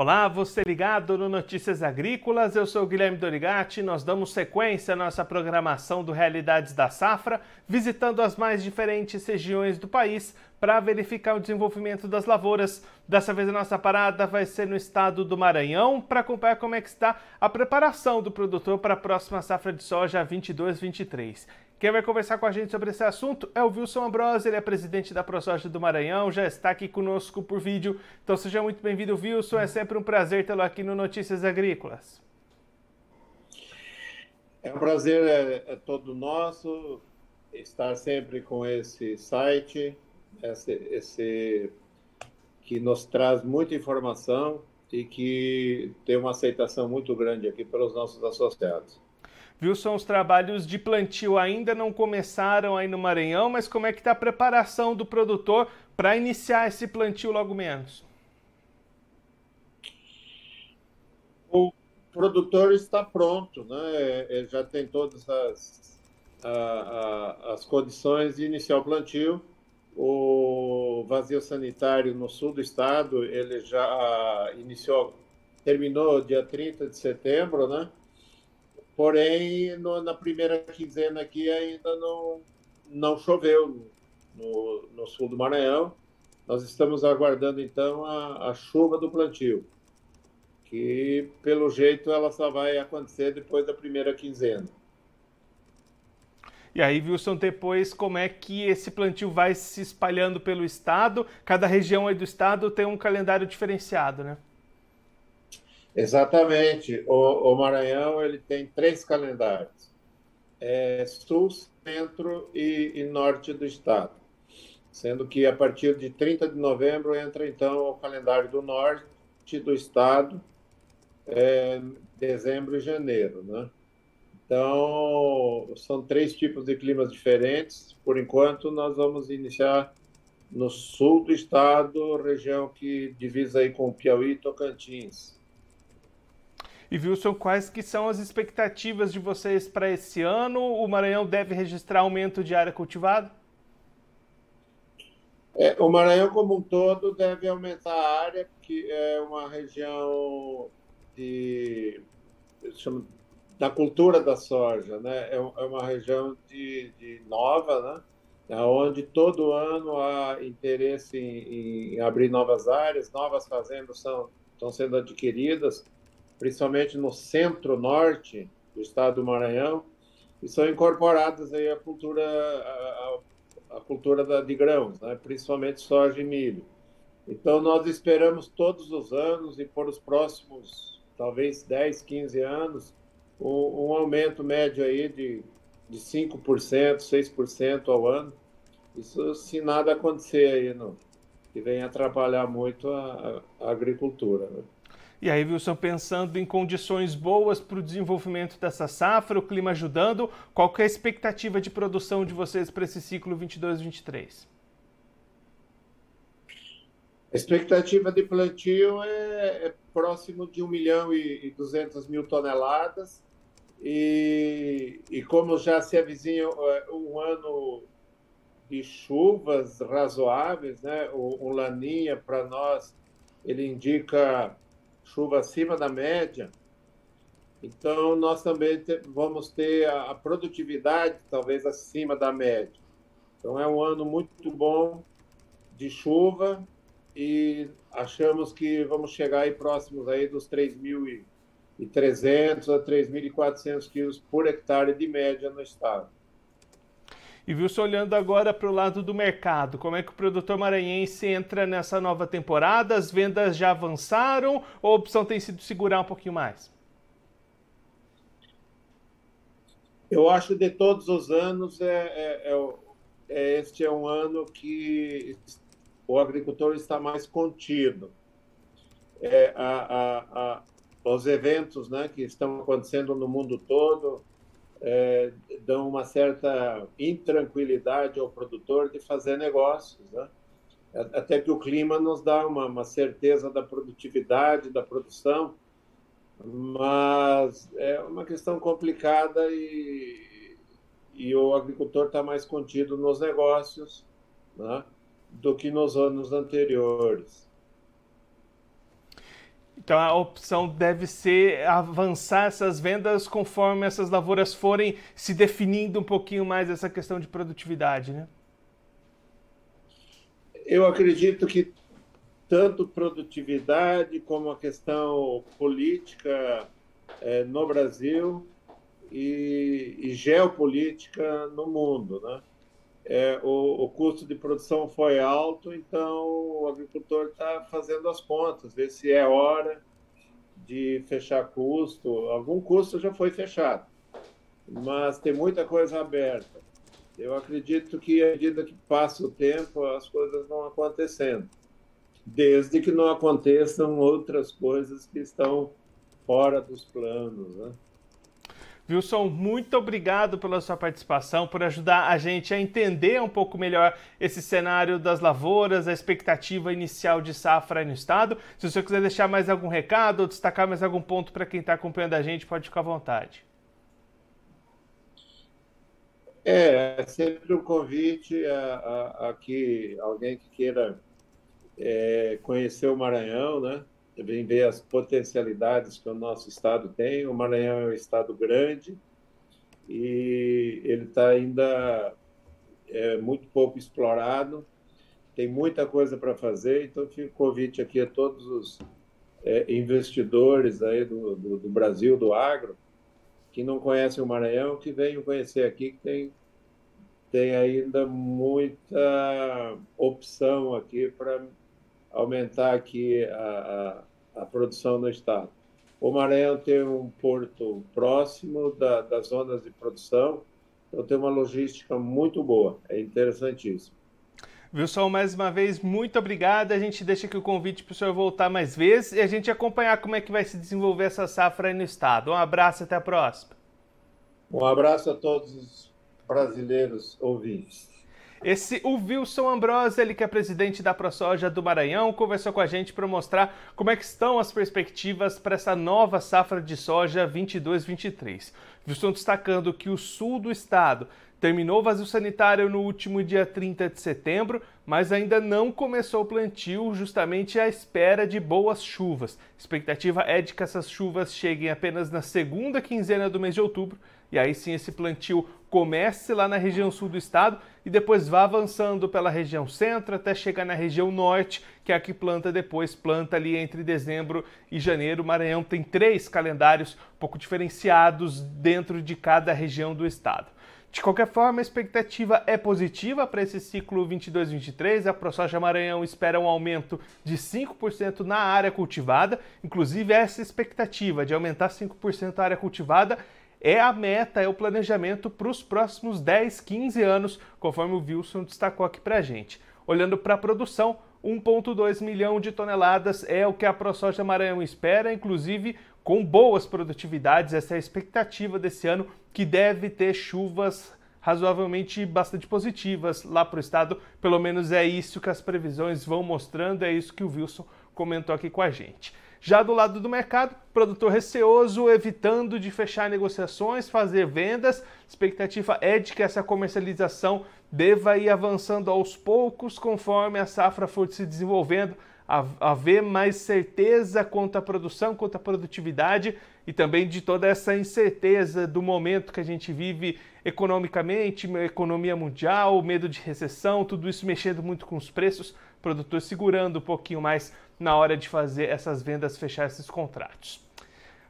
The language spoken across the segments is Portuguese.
Olá, você ligado no Notícias Agrícolas, eu sou Guilherme Dorigati. Nós damos sequência à nossa programação do Realidades da Safra, visitando as mais diferentes regiões do país para verificar o desenvolvimento das lavouras. Dessa vez a nossa parada vai ser no estado do Maranhão para acompanhar como é que está a preparação do produtor para a próxima safra de soja 22-23. Quem vai conversar com a gente sobre esse assunto é o Wilson Ambrose, ele é presidente da ProSoja do Maranhão, já está aqui conosco por vídeo. Então seja muito bem-vindo, Wilson. É sempre um prazer tê-lo aqui no Notícias Agrícolas. É um prazer é, é todo nosso estar sempre com esse site, esse, esse que nos traz muita informação e que tem uma aceitação muito grande aqui pelos nossos associados. Wilson, os trabalhos de plantio ainda não começaram aí no Maranhão, mas como é que está a preparação do produtor para iniciar esse plantio logo menos? O produtor está pronto, né? Ele já tem todas as, a, a, as condições de iniciar o plantio. O vazio sanitário no sul do estado, ele já iniciou, terminou dia 30 de setembro, né? Porém, no, na primeira quinzena aqui ainda não, não choveu no, no, sul do Maranhão. Nós estamos aguardando então a, a chuva do plantio, que pelo jeito ela só vai acontecer depois da primeira quinzena. E aí, Wilson, depois como é que esse plantio vai se espalhando pelo estado? Cada região aí do estado tem um calendário diferenciado, né? Exatamente. O, o Maranhão ele tem três calendários: é, sul, centro e, e, norte do estado. Sendo que a partir de 30 de novembro entra então o calendário do norte do estado, é, dezembro e janeiro, né? Então, são três tipos de climas diferentes. Por enquanto, nós vamos iniciar no sul do estado, região que divisa aí com Piauí e Tocantins. E Wilson, quais que são as expectativas de vocês para esse ano? O Maranhão deve registrar aumento de área cultivada? É, o Maranhão como um todo deve aumentar a área, que é uma região de, chamo, da cultura da soja, né? É, é uma região de, de nova, né? onde todo ano há interesse em, em abrir novas áreas, novas fazendas são, estão sendo adquiridas principalmente no centro-norte do estado do Maranhão, e são incorporadas aí a cultura, a, a cultura da, de grãos, né? principalmente soja e milho. Então, nós esperamos todos os anos e por os próximos, talvez 10, 15 anos, um, um aumento médio aí de, de 5%, 6% ao ano. Isso se nada acontecer aí, não, que venha atrapalhar muito a, a agricultura. Né? E aí, Wilson, pensando em condições boas para o desenvolvimento dessa safra, o clima ajudando, qual é a expectativa de produção de vocês para esse ciclo 22-23? A expectativa de plantio é, é, próximo de 1 milhão e 200 mil toneladas. E, e como já se avizinha é, um ano de chuvas razoáveis, né? o, o Laninha, para nós, ele indica chuva acima da média, então nós também te, vamos ter a, a, produtividade talvez acima da média. Então é um ano muito bom de chuva e achamos que vamos chegar aí próximos aí dos 3.300 a 3.400 quilos por hectare de média no estado. E Wilson, olhando agora para o lado do mercado, como é que o produtor maranhense entra nessa nova temporada? As vendas já avançaram ou a opção tem sido segurar um pouquinho mais? Eu acho que de todos os anos, é, é, é, é, este é um ano que o agricultor está mais contido. É, a, a, a, os eventos né, que estão acontecendo no mundo todo, é, dão uma certa intranquilidade ao produtor de fazer negócios, né? até que o clima nos dá uma, uma, certeza da produtividade, da produção, mas é uma questão complicada e, e o agricultor está mais contido nos negócios né? do que nos anos anteriores. Então a opção deve ser avançar essas vendas conforme essas lavouras forem se definindo um pouquinho mais essa questão de produtividade, né? Eu acredito que tanto produtividade como a questão política é, no Brasil e, e, geopolítica no mundo, né? É, o, o, custo de produção foi alto, então o agricultor está fazendo as contas, ver se é hora de fechar custo. Algum custo já foi fechado, mas tem muita coisa aberta. Eu acredito que, à medida que passa o tempo, as coisas vão acontecendo, desde que não aconteçam outras coisas que estão fora dos planos. Né? Wilson, muito obrigado pela sua participação, por ajudar a gente a entender um pouco melhor esse cenário das lavouras, a expectativa inicial de safra no estado. Se você quiser deixar mais algum recado ou destacar mais algum ponto para quem está acompanhando a gente, pode ficar à vontade. É, é sempre um convite a, a, a que alguém que queira é, conhecer o Maranhão, né? Vem ver as potencialidades que o nosso estado tem. O Maranhão é um estado grande e ele está ainda é, muito pouco explorado. Tem muita coisa para fazer, então fica o convite aqui a todos os é, investidores aí do, do, do, Brasil, do agro, que não conhecem o Maranhão, que venham conhecer aqui, que tem, tem ainda muita opção aqui para aumentar aqui a, a, produção no estado. O Maranhão tem um porto próximo da, das zonas de produção, então tem uma logística muito boa, é interessantíssimo. Wilson, mais uma vez, muito obrigado. A gente deixa aqui o convite para o senhor voltar mais vezes e a gente acompanhar como é que vai se desenvolver essa safra aí no estado. Um abraço, até a próxima. Um abraço a todos os brasileiros ouvintes. Esse, o Wilson Ambrose, ele que é presidente da ProSoja do Maranhão, conversou com a gente para mostrar como é que estão as perspectivas para essa nova safra de soja 22-23. Wilson destacando que o sul do estado terminou o vazio sanitário no último dia 30 de setembro, mas ainda não começou o plantio, justamente à espera de boas chuvas. A expectativa é de que essas chuvas cheguem apenas na segunda quinzena do mês de outubro e aí sim esse plantio comece lá na região sul do estado e depois vá avançando pela região centro até chegar na região norte, que é a que planta depois, planta ali entre dezembro e janeiro. O Maranhão tem três calendários um pouco diferenciados dentro de cada região do estado. De qualquer forma, a expectativa é positiva para esse ciclo 22-23. A ProSoja Maranhão espera um aumento de 5% na área cultivada. Inclusive, essa expectativa de aumentar 5% a área cultivada é a meta, é o planejamento para os próximos 10, 15 anos, conforme o Wilson destacou aqui para a gente. Olhando para a produção, 1,2 milhão de toneladas é o que a ProSoja Maranhão espera, inclusive com boas produtividades. Essa é a expectativa desse ano, que deve ter chuvas razoavelmente bastante positivas lá para o estado. Pelo menos é isso que as previsões vão mostrando, é isso que o Wilson comentou aqui com a gente. Já do lado do mercado, produtor receoso, evitando de fechar negociações, fazer vendas. Expectativa é de que essa comercialização deva ir avançando aos poucos conforme a safra for se desenvolvendo, haver mais certeza quanto à produção, quanto à produtividade e também de toda essa incerteza do momento que a gente vive economicamente, economia mundial, medo de recessão, tudo isso mexendo muito com os preços, produtor segurando um pouquinho mais na hora de fazer essas vendas, fechar esses contratos.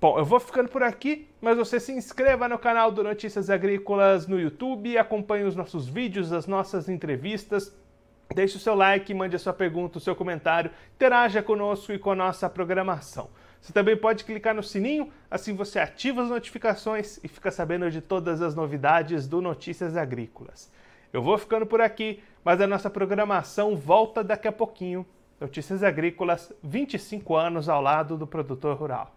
Bom, eu vou ficando por aqui, mas você se inscreva no canal do Notícias Agrícolas no YouTube, acompanhe os nossos vídeos, as nossas entrevistas, deixe o seu like, mande a sua pergunta, o seu comentário, interaja conosco e com a nossa programação. Você também pode clicar no sininho, assim você ativa as notificações e fica sabendo de todas as novidades do Notícias Agrícolas. Eu vou ficando por aqui, mas a nossa programação volta daqui a pouquinho. Notícias Agrícolas, 25 anos ao lado do produtor rural.